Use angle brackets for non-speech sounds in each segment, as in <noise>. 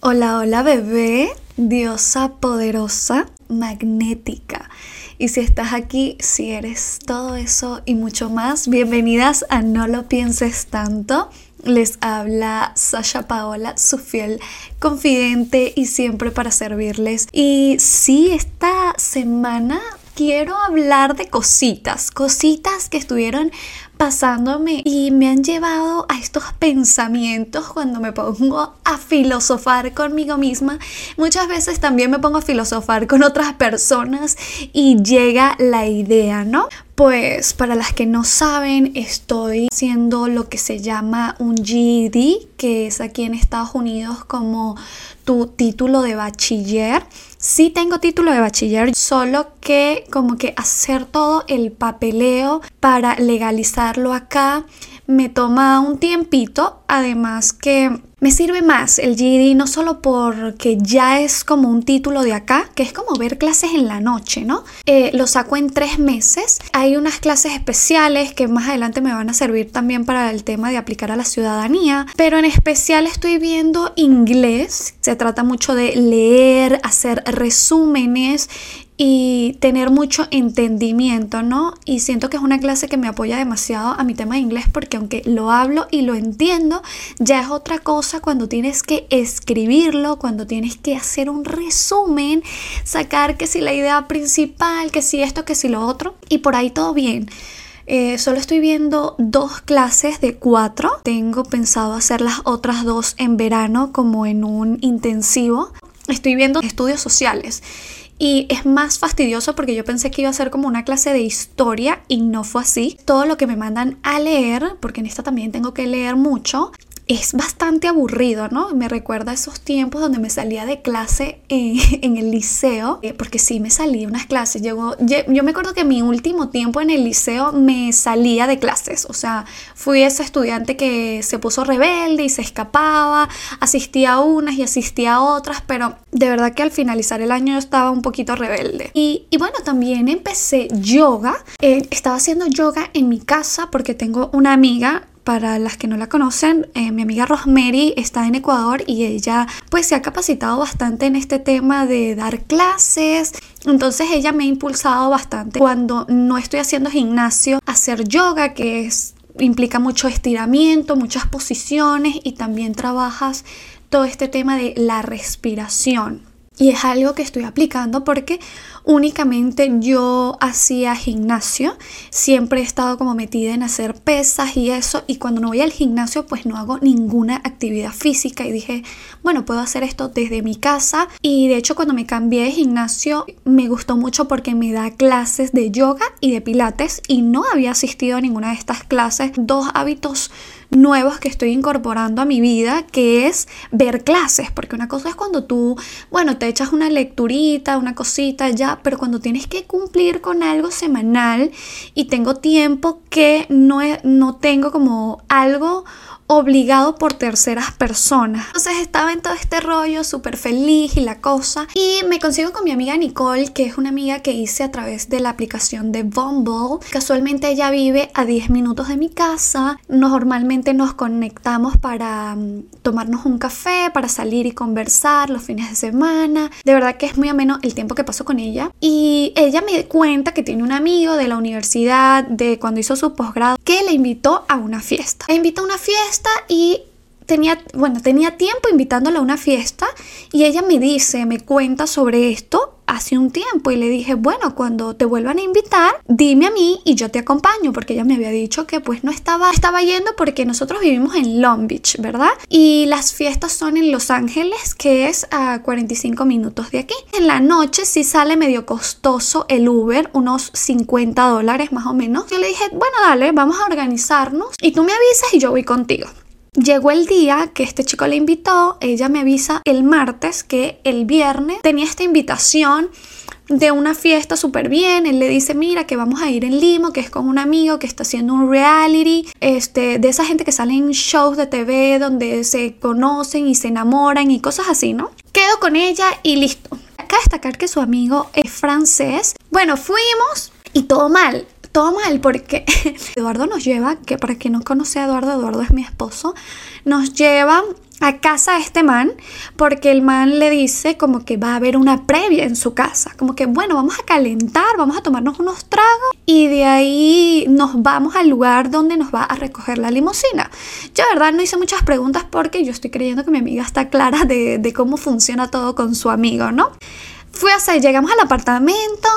Hola, hola bebé, diosa poderosa, magnética. Y si estás aquí, si eres todo eso y mucho más, bienvenidas a No lo pienses tanto. Les habla Sasha Paola, su fiel confidente y siempre para servirles. Y sí, esta semana quiero hablar de cositas, cositas que estuvieron pasándome y me han llevado a estos pensamientos cuando me pongo a filosofar conmigo misma. Muchas veces también me pongo a filosofar con otras personas y llega la idea, ¿no? Pues para las que no saben, estoy haciendo lo que se llama un GED, que es aquí en Estados Unidos como tu título de bachiller. Sí tengo título de bachiller, solo que como que hacer todo el papeleo para legalizarlo acá me toma un tiempito, además que me sirve más el GED no solo porque ya es como un título de acá, que es como ver clases en la noche, ¿no? Eh, lo saco en tres meses. Hay unas clases especiales que más adelante me van a servir también para el tema de aplicar a la ciudadanía, pero en especial estoy viendo inglés. Se trata mucho de leer, hacer resúmenes y tener mucho entendimiento, ¿no? Y siento que es una clase que me apoya demasiado a mi tema de inglés porque aunque lo hablo y lo entiendo, ya es otra cosa cuando tienes que escribirlo, cuando tienes que hacer un resumen, sacar que si la idea principal, que si esto, que si lo otro, y por ahí todo bien. Eh, solo estoy viendo dos clases de cuatro. Tengo pensado hacer las otras dos en verano como en un intensivo. Estoy viendo estudios sociales y es más fastidioso porque yo pensé que iba a ser como una clase de historia y no fue así. Todo lo que me mandan a leer, porque en esta también tengo que leer mucho, es bastante aburrido, ¿no? Me recuerda a esos tiempos donde me salía de clase en, <laughs> el liceo, eh, porque sí me salí unas clases. Llegó, yo me acuerdo que mi último tiempo en el liceo me salía de clases, o sea, fui esa estudiante que se puso rebelde y se escapaba, asistía a unas y asistía a otras, pero de verdad que al finalizar el año yo estaba un poquito rebelde. Y, bueno, también empecé yoga, eh, estaba haciendo yoga en mi casa porque tengo una amiga para las que no la conocen, eh, mi amiga Rosemary está en Ecuador y ella pues se ha capacitado bastante en este tema de dar clases. Entonces ella me ha impulsado bastante cuando no estoy haciendo gimnasio, hacer yoga, que es, implica mucho estiramiento, muchas posiciones y también trabajas todo este tema de la respiración. Y es algo que estoy aplicando porque únicamente yo hacía gimnasio. Siempre he estado como metida en hacer pesas y eso. Y cuando no voy al gimnasio pues no hago ninguna actividad física. Y dije, bueno, puedo hacer esto desde mi casa. Y de hecho cuando me cambié de gimnasio me gustó mucho porque me da clases de yoga y de pilates. Y no había asistido a ninguna de estas clases. Dos hábitos nuevos que estoy incorporando a mi vida, que es ver clases, porque una cosa es cuando tú, bueno, te echas una lecturita, una cosita ya, pero cuando tienes que cumplir con algo semanal y tengo tiempo que no, no tengo como algo obligado por terceras personas. Entonces estaba en todo este rollo súper feliz y la cosa. Y me consigo con mi amiga Nicole, que es una amiga que hice a través de la aplicación de Bumble. Casualmente ella vive a 10 minutos de mi casa. Normalmente nos conectamos para mm, tomarnos un café, para salir y conversar los fines de semana. De verdad que es muy ameno el tiempo que paso con ella. Y ella me cuenta que tiene un amigo de la universidad, de cuando hizo su posgrado, que le invitó a una fiesta. Le invitó a una fiesta y tenía, bueno, tenía tiempo invitándola a una fiesta y ella me dice, me cuenta sobre esto hace un tiempo y le dije, bueno, cuando te vuelvan a invitar, dime a mí y yo te acompaño, porque ella me había dicho que pues no estaba, estaba yendo porque nosotros vivimos en Long Beach, ¿verdad? Y las fiestas son en Los Ángeles, que es a 45 minutos de aquí. En la noche sí sale medio costoso el Uber, unos 50 dólares más o menos. Yo le dije, bueno, dale, vamos a organizarnos y tú me avisas y yo voy contigo. Llegó el día que este chico le invitó, ella me avisa el martes que el viernes tenía esta invitación de una fiesta súper bien. Él le dice, mira, que vamos a ir en Limo, que es con un amigo que está haciendo un reality, este, de esa gente que sale en shows de TV donde se conocen y se enamoran y cosas así, ¿no? Quedo con ella y listo. Acá destacar que su amigo es francés. Bueno, fuimos y todo mal todo mal porque <laughs> Eduardo nos lleva, que para quien no conoce a Eduardo, Eduardo es mi esposo, nos lleva a casa este man porque el man le dice como que va a haber una previa en su casa, como que bueno, vamos a calentar, vamos a tomarnos unos tragos y de ahí nos vamos al lugar donde nos va a recoger la limusina. Yo de verdad no hice muchas preguntas porque yo estoy creyendo que mi amiga está clara de, de cómo funciona todo con su amigo, ¿no? Fui a llegamos al apartamento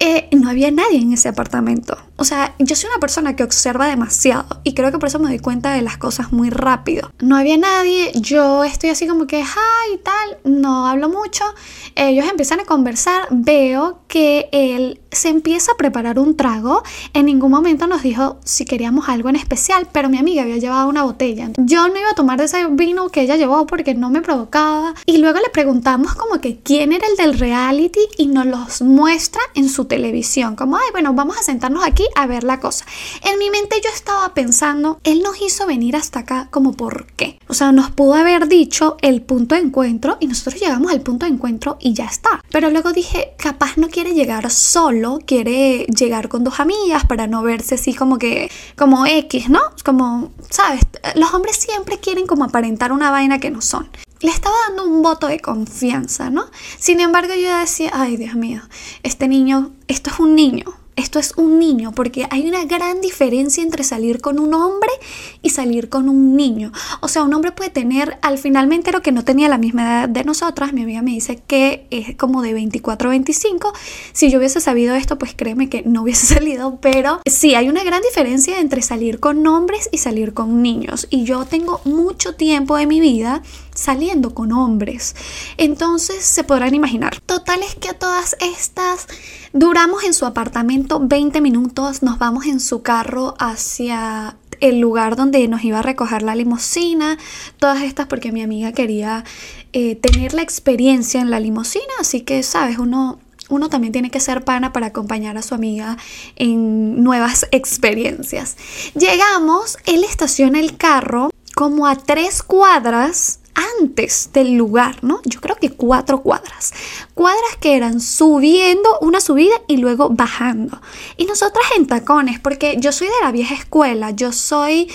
eh, no había nadie en ese apartamento. O sea, yo soy una persona que observa demasiado y creo que por eso me doy cuenta de las cosas muy rápido. No había nadie, yo estoy así como que, hi, tal, no hablo mucho. Ellos empiezan a conversar, veo que él se empieza a preparar un trago. En ningún momento nos dijo si queríamos algo en especial, pero mi amiga había llevado una botella. Yo no iba a tomar de ese vino que ella llevó porque no me provocaba. Y luego le preguntamos como que quién era el del reality y nos los muestra en su televisión. Como, ay, bueno, vamos a sentarnos aquí a ver la cosa. En mi mente yo estaba pensando, él nos hizo venir hasta acá como por qué. O sea, nos pudo haber dicho el punto de encuentro y nosotros llegamos al punto de encuentro y ya está. Pero luego dije, capaz no quiere llegar solo, quiere llegar con dos amigas para no verse así como que, como X, ¿no? Como, ¿sabes? Los hombres siempre quieren como aparentar una vaina que no son le estaba dando un voto de confianza, ¿no? Sin embargo, yo decía, ay Dios mío, este niño, esto es un niño, esto es un niño, porque hay una gran diferencia entre salir con un hombre y salir con un niño. O sea, un hombre puede tener, al finalmente lo que no tenía la misma edad de nosotras, mi amiga me dice que es como de 24 o 25. Si yo hubiese sabido esto, pues créeme que no hubiese <laughs> salido, pero sí, hay una gran diferencia entre salir con hombres y salir con niños. Y yo tengo mucho tiempo de mi vida saliendo con hombres. Entonces se podrán imaginar. Total es que a todas estas duramos en su apartamento 20 minutos, nos vamos en su carro hacia el lugar donde nos iba a recoger la limusina, todas estas porque mi amiga quería eh, tener la experiencia en la limusina, así que, sabes, uno, uno también tiene que ser pana para acompañar a su amiga en nuevas experiencias. Llegamos, él estaciona el carro como a tres cuadras antes del lugar, ¿no? Yo creo que cuatro cuadras. Cuadras que eran subiendo una subida y luego bajando. Y nosotras en tacones, porque yo soy de la vieja escuela, yo soy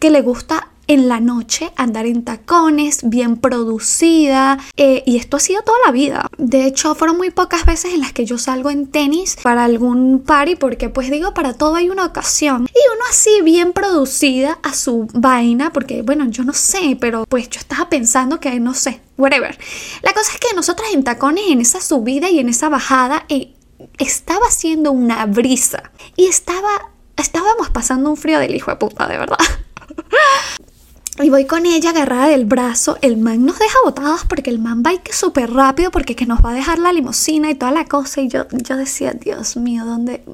que le gusta en la noche, andar en tacones, bien producida. Eh, y esto ha sido toda la vida. De hecho, fueron muy pocas veces en las que yo salgo en tenis para algún party, porque pues digo, para todo hay una ocasión. Y uno así bien producida a su vaina, porque bueno, yo no sé, pero pues yo estaba pensando que no sé, whatever. La cosa es que nosotras en tacones, en esa subida y en esa bajada, eh, estaba haciendo una brisa. Y estaba, estábamos pasando un frío del hijo de puta, de verdad. <laughs> Y voy con ella agarrada del brazo. El man nos deja botadas porque el man va que súper rápido porque que nos va a dejar la limusina y toda la cosa. Y yo, yo decía, Dios mío, ¿dónde,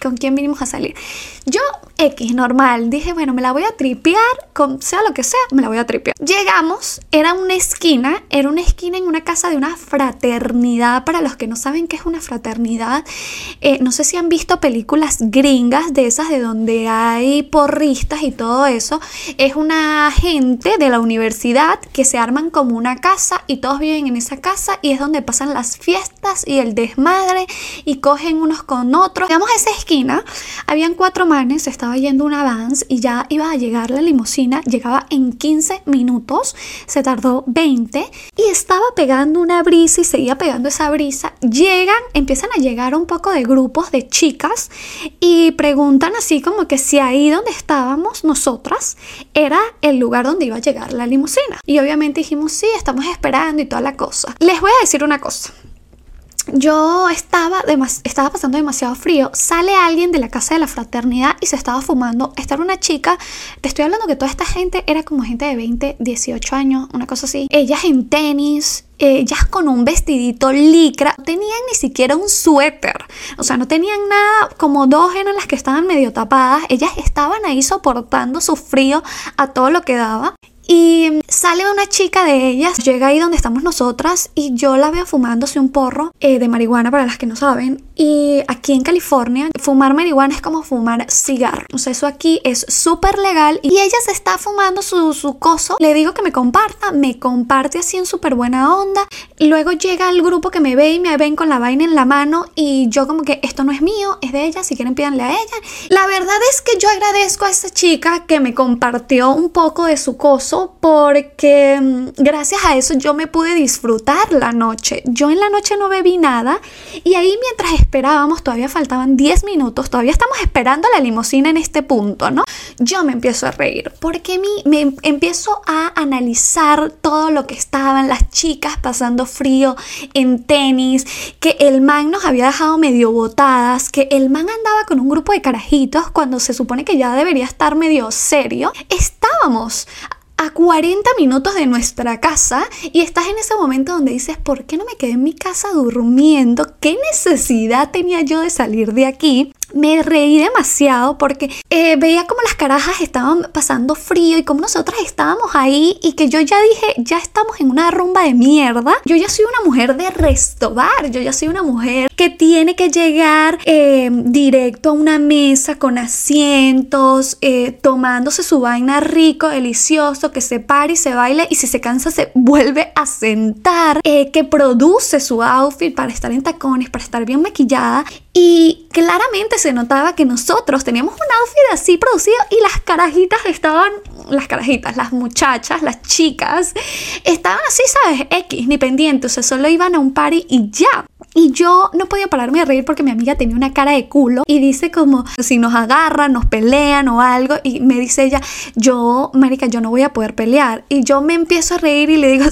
¿con quién vinimos a salir? Yo X, normal. Dije, bueno, me la voy a tripear, con, sea lo que sea, me la voy a tripear. Llegamos, era una esquina, era una esquina en una casa de una fraternidad. Para los que no saben qué es una fraternidad, eh, no sé si han visto películas gringas de esas de donde hay porristas y todo eso. Es una gente de la universidad que se arman como una casa y todos viven en esa casa y es donde pasan las fiestas y el desmadre y cogen unos con otros. Llegamos a esa esquina, habían cuatro manes, estaban yendo una Vans y ya iba a llegar la limusina, llegaba en 15 minutos, se tardó 20 y estaba pegando una brisa y seguía pegando esa brisa. Llegan, empiezan a llegar un poco de grupos de chicas y preguntan así como que si ahí donde estábamos nosotras era el lugar donde iba a llegar la limusina. Y obviamente dijimos, sí, estamos esperando y toda la cosa. Les voy a decir una cosa yo estaba, estaba pasando demasiado frío. Sale alguien de la casa de la fraternidad y se estaba fumando. Esta era una chica. Te estoy hablando que toda esta gente era como gente de 20, 18 años, una cosa así. Ellas en tenis, ellas con un vestidito licra, no tenían ni siquiera un suéter, o sea, no tenían nada, como dos eran las que estaban medio tapadas, ellas estaban ahí soportando su frío a todo lo que daba y sale una chica de ellas, llega ahí donde estamos nosotras y yo la veo fumándose un porro eh, de marihuana para las que no saben. Y aquí en California, fumar marihuana es como fumar cigarro. O sea, eso aquí es súper legal. Y ella se está fumando su, su coso. Le digo que me comparta, me comparte así en súper buena onda. Luego llega el grupo que me ve y me ven con la vaina en la mano. Y yo como que esto no es mío, es de ella, si quieren pídanle a ella. La verdad es que yo agradezco a esa chica que me compartió un poco de su coso porque mm, gracias a eso yo me pude disfrutar la noche. Yo en la noche no bebí nada y ahí mientras esperábamos, todavía faltaban 10 minutos, todavía estamos esperando la limusina en este punto, ¿no? Yo me empiezo a reír porque me empiezo a analizar todo lo que estaban las chicas pasando frío en tenis, que el man nos había dejado medio botadas, que el man andaba con un grupo de carajitos cuando se supone que ya debería estar medio serio. Estábamos a 40 minutos de nuestra casa y estás en ese momento donde dices, ¿por qué no me quedé en mi casa durmiendo? ¿Qué necesidad tenía yo de salir de aquí? me reí demasiado porque eh, veía como las carajas estaban pasando frío y como nosotras estábamos ahí y que yo ya dije, ya estamos en una rumba de mierda. Yo ya soy una mujer de restobar, yo ya soy una mujer que tiene que llegar eh, directo a una mesa con asientos, eh, tomándose su vaina rico, delicioso, que se pare y se baile y si se cansa se vuelve a sentar, que produce su outfit para estar en tacones, para estar bien maquillada y claramente se notaba que nosotros teníamos un outfit así producido y las carajitas estaban, las carajitas, las muchachas, las chicas, estaban así, ¿sabes? X, ni pendientes, o sea, solo iban a un party y ya. Y yo no podía pararme de reír porque mi amiga tenía una cara de culo y dice como si nos agarran, nos pelean o algo y me dice ella, yo, Marica, yo no voy a poder pelear. Y yo me empiezo a reír y le digo,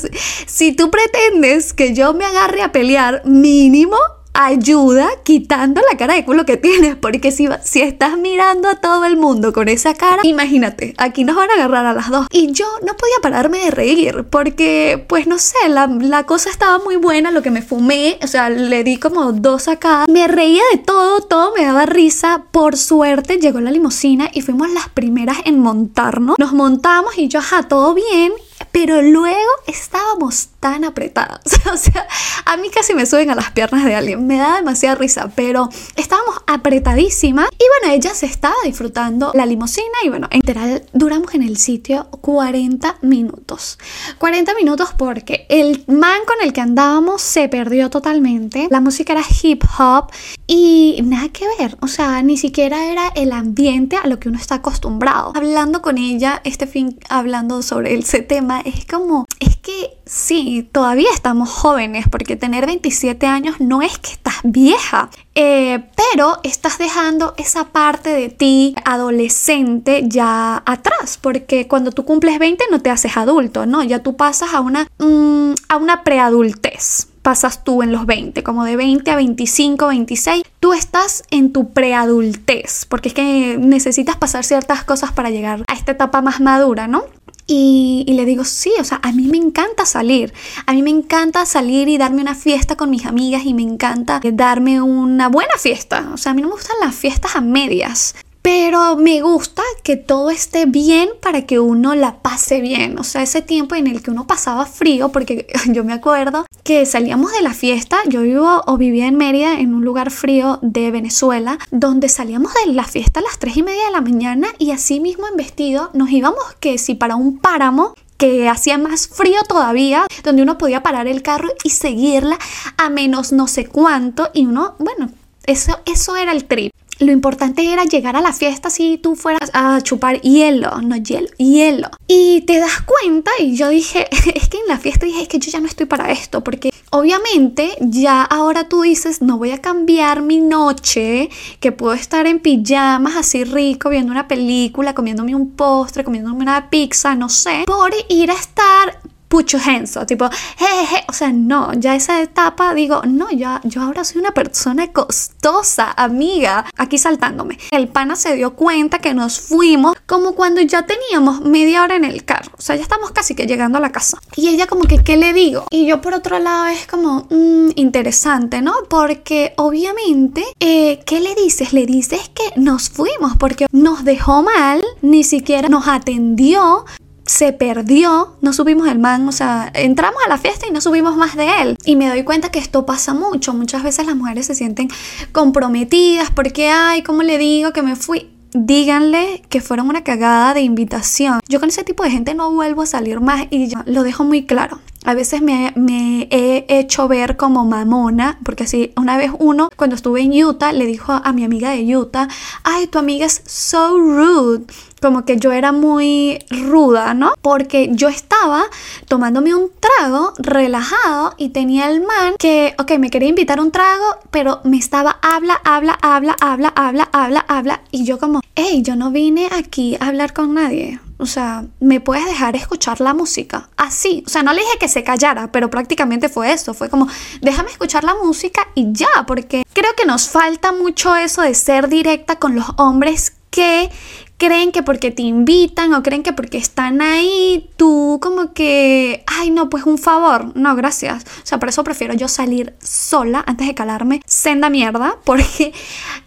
si tú pretendes que yo me agarre a pelear, mínimo ayuda quitando la cara de culo que tienes, porque si, si estás mirando a todo el mundo con esa cara, imagínate, aquí nos van a agarrar a las dos. Y yo no podía pararme de reír, porque pues no sé, la, la cosa estaba muy buena, lo que me fumé, o sea, le di como dos acá, me reía de todo, todo me daba risa, por suerte llegó la limusina y fuimos las primeras en montarnos, nos montamos y yo, ajá, todo bien, pero luego estábamos tan apretadas. <laughs> o sea, a mí casi me suben a las piernas de alguien. Me da demasiada risa, pero estábamos apretadísimas. Y bueno, ella se estaba disfrutando la limusina. Y bueno, en literal duramos en el sitio 40 minutos. 40 minutos porque el man con el que andábamos se perdió totalmente. La música era hip hop y nada que ver. O sea, ni siquiera era el ambiente a lo que uno está acostumbrado. Hablando con ella, este fin, hablando sobre ese tema, es como, que sí, todavía estamos jóvenes, porque tener 27 años no es que estás vieja, eh, pero estás dejando esa parte de ti adolescente ya atrás, porque cuando tú cumples 20 no te haces adulto, ¿no? Ya tú pasas a una, mm, a una preadultez pasas tú en los 20, como de 20 a 25, 26, tú estás en tu preadultez, porque es que necesitas pasar ciertas cosas para llegar a esta etapa más madura, ¿no? Y, le digo, sí, o sea, a mí me encanta salir. A mí me encanta salir y darme una fiesta con mis amigas y me encanta darme una buena fiesta. O sea, a mí no me gustan las fiestas a medias. Pero me gusta que todo esté bien para que uno la pase bien. O sea, ese tiempo en el que uno pasaba frío, porque <laughs> yo me acuerdo que salíamos de la fiesta, yo vivo o vivía en Mérida, en un lugar frío de Venezuela, donde salíamos de la fiesta a las 3 y media de la mañana y así mismo en vestido nos íbamos que si para un páramo que hacía más frío todavía, donde uno podía parar el carro y seguirla a menos no sé cuánto. Y uno, bueno, eso, eso era el trip lo importante era llegar a la fiesta si tú fueras a chupar hielo, no hielo, hielo. Y te das cuenta, y yo dije, <laughs> es que en la fiesta dije, es que yo ya no estoy para esto, porque obviamente ya ahora tú dices, no voy a cambiar mi noche, que puedo estar en pijamas así rico, viendo una película, comiéndome un postre, comiéndome una pizza, no sé, por ir a estar pucho henso, tipo, jeje, o sea, no, ya esa etapa digo, no, ya, yo ahora soy una persona costosa, amiga, aquí saltándome. El pana se dio cuenta que nos fuimos como cuando ya teníamos media hora en el carro, o sea, ya estamos casi que llegando a la casa. Y ella como que, ¿qué le digo? Y yo por otro lado es como, mmm, interesante, ¿no? Porque obviamente, eh, ¿qué le dices? Le dices que nos fuimos porque nos dejó mal, ni siquiera nos atendió, se perdió, no subimos el man, o sea, entramos a la fiesta y no subimos más de él. Y me doy cuenta que esto pasa mucho. Muchas veces las mujeres se sienten comprometidas porque, ay, ¿cómo le digo que me fui? díganle que fueron una cagada de invitación. Yo con ese tipo de gente no vuelvo a salir más y lo dejo muy claro. A veces me, me, he hecho ver como mamona, porque así una vez uno, cuando estuve en Utah, le dijo a mi amiga de Utah, ay, tu amiga es so rude como que yo era muy ruda, ¿no? Porque yo estaba tomándome un trago relajado y tenía el man que, ok, me quería invitar un trago, pero me estaba habla, habla, habla, habla, habla, habla, habla. Y yo como, hey, yo no vine aquí a hablar con nadie. O sea, ¿me puedes dejar escuchar la música? Así. O sea, no le dije que se callara, pero prácticamente fue eso. Fue como, déjame escuchar la música y ya, porque creo que nos falta mucho eso de ser directa con los hombres que creen que porque te invitan o creen que porque están ahí, tú como que, ay no, pues un favor, no, gracias. O sea, por eso prefiero yo salir sola antes de calarme senda mierda, <laughs> porque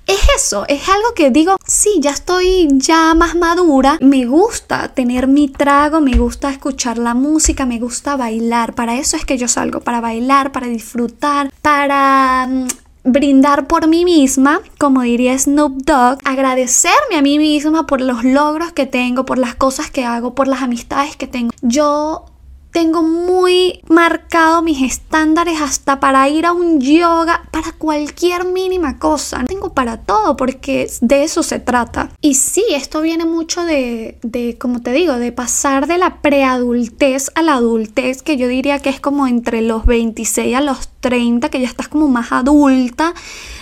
es eso, es algo que digo, sí, ya estoy ya más madura, me gusta tener mi trago, me gusta escuchar la música, me gusta bailar, para eso es que yo salgo, para bailar, para disfrutar, para mm, brindar por mí misma, como diría Snoop Dogg, agradecerme a mí misma por los logros que tengo, por las cosas que hago, por las amistades que tengo. Yo tengo muy marcado mis estándares hasta para ir a un yoga, para cualquier mínima cosa. Tengo para todo porque de eso se trata. Y sí, esto viene mucho de, de como te digo, de pasar de la preadultez a la adultez, que yo diría que es como entre los 26 a los 30, que ya estás como más adulta,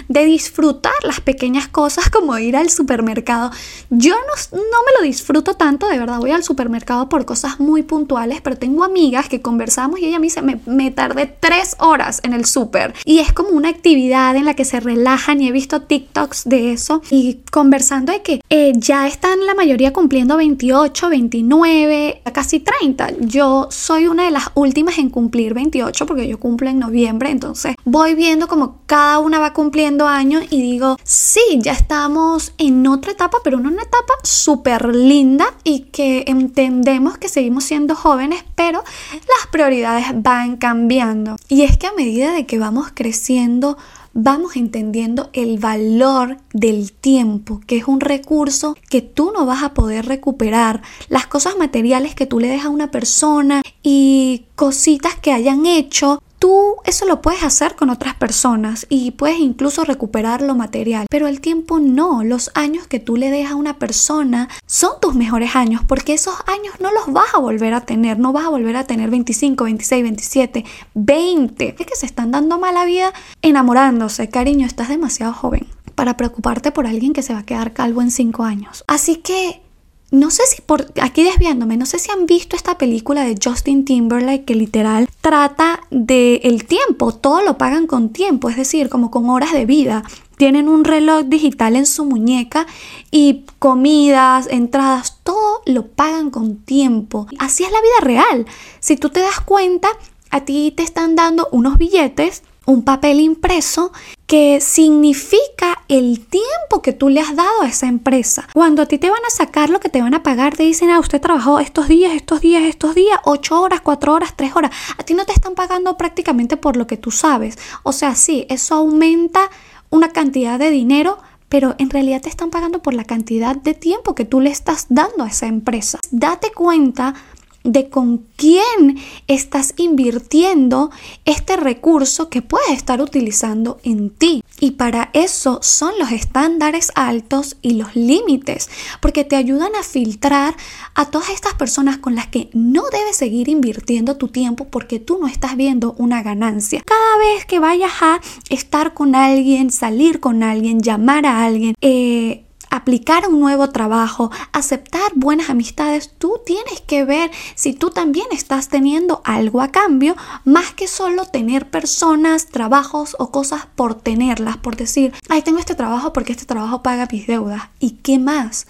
de disfrutar las pequeñas cosas como ir al supermercado. Yo no, no me lo disfruto tanto, de verdad, voy al supermercado por cosas muy puntuales, pero tengo amigas que conversamos y ella me dice, me, me tardé tres horas en el súper. Y es como una actividad en la que se relajan y he visto TikToks de eso y conversando de que eh, ya están la mayoría cumpliendo 28, 29, casi 30. Yo soy una de las últimas en cumplir 28 porque yo cumplo en noviembre entonces voy viendo como cada una va cumpliendo años y digo, sí, ya estamos en otra etapa, pero en una etapa súper linda y que entendemos que seguimos siendo jóvenes, pero las prioridades van cambiando. Y es que a medida de que vamos creciendo, vamos entendiendo el valor del tiempo, que es un recurso que tú no vas a poder recuperar. Las cosas materiales que tú le dejas a una persona y cositas que hayan hecho Tú eso lo puedes hacer con otras personas y puedes incluso recuperar lo material, pero el tiempo no. Los años que tú le dejas a una persona son tus mejores años porque esos años no los vas a volver a tener. No vas a volver a tener 25, 26, 27, 20. Es que se están dando mala vida enamorándose. Cariño, estás demasiado joven para preocuparte por alguien que se va a quedar calvo en 5 años. Así que no sé si por aquí desviándome, no sé si han visto esta película de Justin Timberlake que literal trata de el tiempo, todo lo pagan con tiempo, es decir, como con horas de vida. Tienen un reloj digital en su muñeca y comidas, entradas, todo lo pagan con tiempo. Así es la vida real. Si tú te das cuenta, a ti te están dando unos billetes un papel impreso que significa el tiempo que tú le has dado a esa empresa. Cuando a ti te van a sacar lo que te van a pagar, te dicen, ah, usted trabajó estos días, estos días, estos días, ocho horas, cuatro horas, tres horas. A ti no te están pagando prácticamente por lo que tú sabes. O sea, sí, eso aumenta una cantidad de dinero, pero en realidad te están pagando por la cantidad de tiempo que tú le estás dando a esa empresa. Date cuenta de con quién estás invirtiendo este recurso que puedes estar utilizando en ti. Y para eso son los estándares altos y los límites, porque te ayudan a filtrar a todas estas personas con las que no debes seguir invirtiendo tu tiempo porque tú no estás viendo una ganancia. Cada vez que vayas a estar con alguien, salir con alguien, llamar a alguien, eh, aplicar un nuevo trabajo, aceptar buenas amistades, tú tienes que ver si tú también estás teniendo algo a cambio, más que solo tener personas, trabajos o cosas por tenerlas, por decir, ay, tengo este trabajo porque este trabajo paga mis deudas. ¿Y qué más?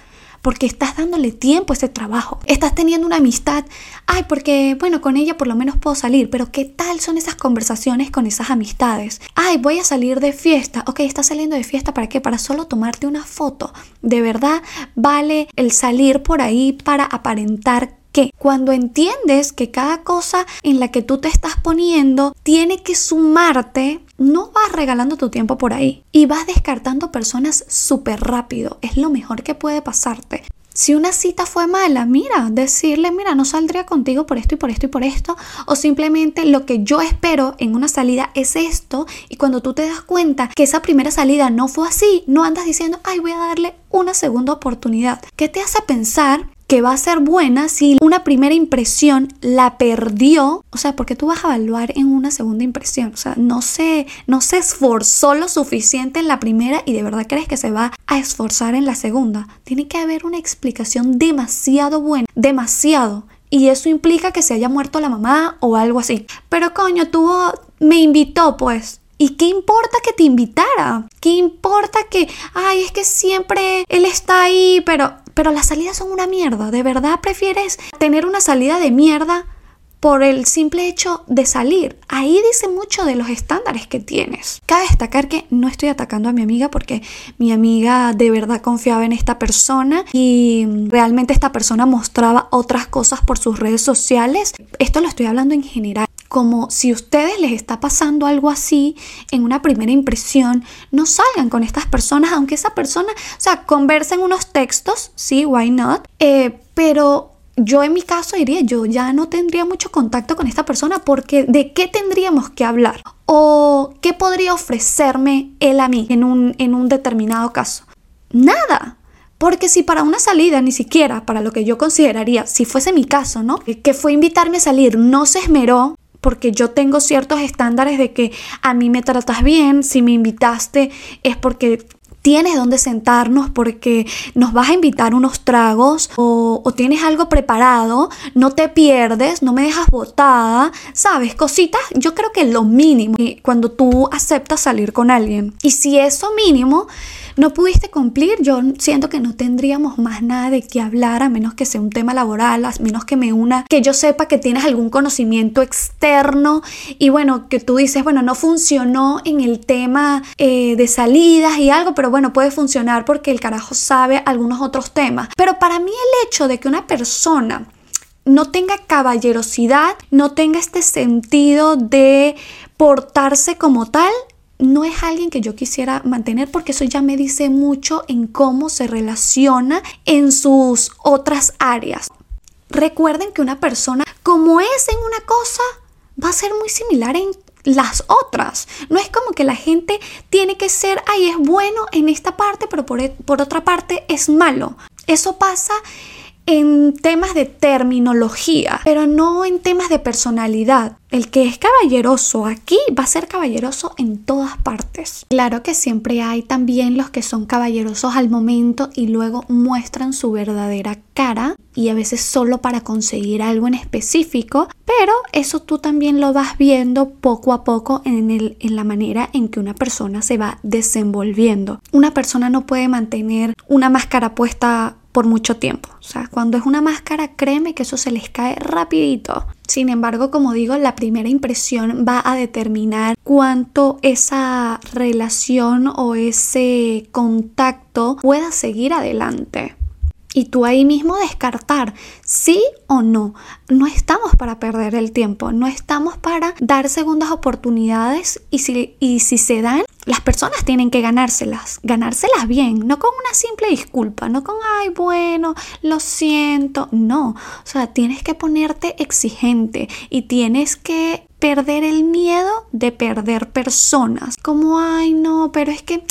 Porque estás dándole tiempo a ese trabajo. Estás teniendo una amistad, ay, porque, bueno, con ella por lo menos puedo salir, pero ¿qué tal son esas conversaciones con esas amistades? Ay, voy a salir de fiesta. Ok, estás saliendo de fiesta para qué? Para solo tomarte una foto. De verdad, vale el salir por ahí para aparentar qué? Cuando entiendes que cada cosa en la que tú te estás poniendo tiene que sumarte, no vas regalando tu tiempo por ahí y vas descartando personas súper rápido. Es lo mejor que puede pasarte. Si una cita fue mala, mira, decirle, mira, no saldría contigo por esto y por esto y por esto, o simplemente lo que yo espero en una salida es esto, y cuando tú te das cuenta que esa primera salida no fue así, no andas diciendo, ay, voy a darle una segunda oportunidad. ¿Qué te hace pensar que va a ser buena si una primera impresión la perdió, o sea, porque tú vas a evaluar en una segunda impresión, o sea, no se, no se esforzó lo suficiente en la primera y de verdad crees que se va a esforzar en la segunda. Tiene que haber una explicación demasiado buena, demasiado. Y eso implica que se haya muerto la mamá o algo así. Pero coño, tuvo, me invitó pues. ¿Y qué importa que te invitara? ¿Qué importa que, ay, es que siempre él está ahí, pero pero las salidas son una mierda. ¿De verdad prefieres tener una salida de mierda por el simple hecho de salir? Ahí dice mucho de los estándares que tienes. Cabe destacar que no estoy atacando a mi amiga porque mi amiga de verdad confiaba en esta persona y realmente esta persona mostraba otras cosas por sus redes sociales. Esto lo estoy hablando en general como si ustedes les está pasando algo así en una primera impresión, no salgan con estas personas, aunque esa persona, o sea, conversen unos textos, sí, why not, eh, pero yo en mi caso diría, yo ya no tendría mucho contacto con esta persona porque ¿de qué tendríamos que hablar? ¿O qué podría ofrecerme él a mí en un, en un determinado caso? Nada. Porque si para una salida, ni siquiera para lo que yo consideraría, si fuese mi caso, ¿no? Que fue invitarme a salir, no se esmeró, porque yo tengo ciertos estándares de que a mí me tratas bien, si me invitaste es porque tienes donde sentarnos porque nos vas a invitar unos tragos o, tienes algo preparado, no te pierdes, no me dejas botada, ¿sabes? Cositas, yo creo que lo mínimo cuando tú aceptas salir con alguien. Y si eso mínimo no pudiste cumplir, yo siento que no tendríamos más nada de qué hablar a menos que sea un tema laboral, a menos que me una, que yo sepa que tienes algún conocimiento externo y bueno, que tú dices, bueno, no funcionó en el tema eh, de salidas y algo, pero bueno, puede funcionar porque el carajo sabe algunos otros temas. Pero para mí el hecho de que una persona no tenga caballerosidad, no tenga este sentido de portarse como tal, no es alguien que yo quisiera mantener porque eso ya me dice mucho en cómo se relaciona en sus otras áreas. Recuerden que una persona como es en una cosa va a ser muy similar en las otras. No es como que la gente tiene que ser, ay, es bueno en esta parte, pero por, por otra parte es malo. Eso pasa en temas de terminología, pero no en temas de personalidad. El que es caballeroso aquí va a ser caballeroso en todas partes. Claro que siempre hay también los que son caballerosos al momento y luego muestran su verdadera cara y a veces solo para conseguir algo en específico, pero eso tú también lo vas viendo poco a poco en, el, en la manera en que una persona se va desenvolviendo. Una persona no puede mantener una máscara puesta por mucho tiempo. O sea, cuando es una máscara, créeme que eso se les cae rapidito. Sin embargo, como digo, la primera impresión va a determinar cuánto esa relación o ese contacto pueda seguir adelante. Y tú ahí mismo descartar sí o no. No estamos para perder el tiempo, no estamos para dar segundas oportunidades y si, y si se dan, las personas tienen que ganárselas, ganárselas bien, no con una simple disculpa, no con, ay, bueno, lo siento, no, o sea, tienes que ponerte exigente y tienes que perder el miedo de perder personas, como, ay, no, pero es que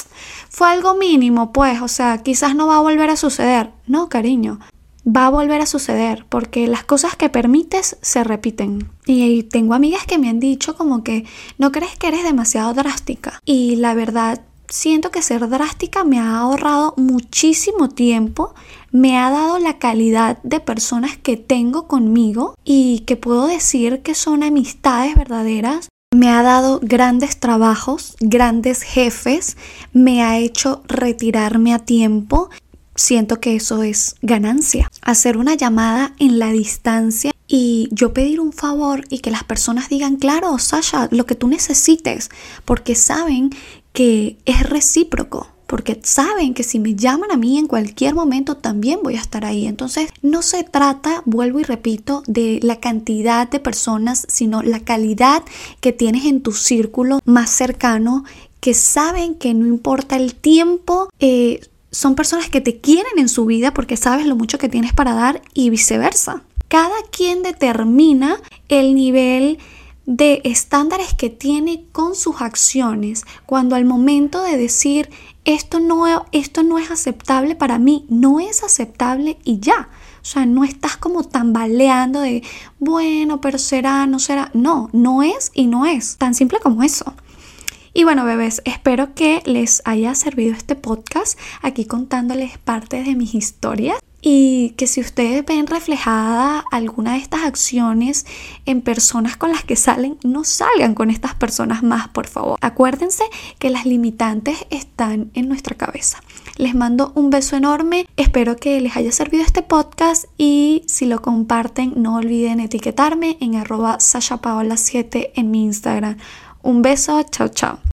fue algo mínimo, pues, o sea, quizás no va a volver a suceder, no, cariño, va a volver a suceder porque las cosas que permites se repiten. Y tengo amigas que me han dicho como que no crees que eres demasiado drástica. Y la verdad, siento que ser drástica me ha ahorrado muchísimo tiempo, me ha dado la calidad de personas que tengo conmigo y que puedo decir que son amistades verdaderas. Me ha dado grandes trabajos, grandes jefes, me ha hecho retirarme a tiempo siento que eso es ganancia. Hacer una llamada en la distancia y yo pedir un favor y que las personas digan, claro, Sasha, lo que tú necesites, porque saben que es recíproco. Porque saben que si me llaman a mí en cualquier momento también voy a estar ahí. Entonces no se trata, vuelvo y repito, de la cantidad de personas, sino la calidad que tienes en tu círculo más cercano, que saben que no importa el tiempo, eh, son personas que te quieren en su vida porque sabes lo mucho que tienes para dar y viceversa. Cada quien determina el nivel de estándares que tiene con sus acciones cuando al momento de decir esto no, esto no es aceptable para mí, no es aceptable y ya. O sea, no estás como tambaleando de, bueno, pero será, no será. No, no es y no es. Tan simple como eso. Y bueno, bebés, espero que les haya servido este podcast aquí contándoles parte de mis historias y que si ustedes ven reflejada alguna de estas acciones en personas con las que salen, no salgan con estas personas más, por favor. Acuérdense que las limitantes están en nuestra cabeza. Les mando un beso enorme, espero que les haya servido este podcast y si lo comparten no olviden etiquetarme en arroba sashapaola7 en mi Instagram. Un beso, chao chao.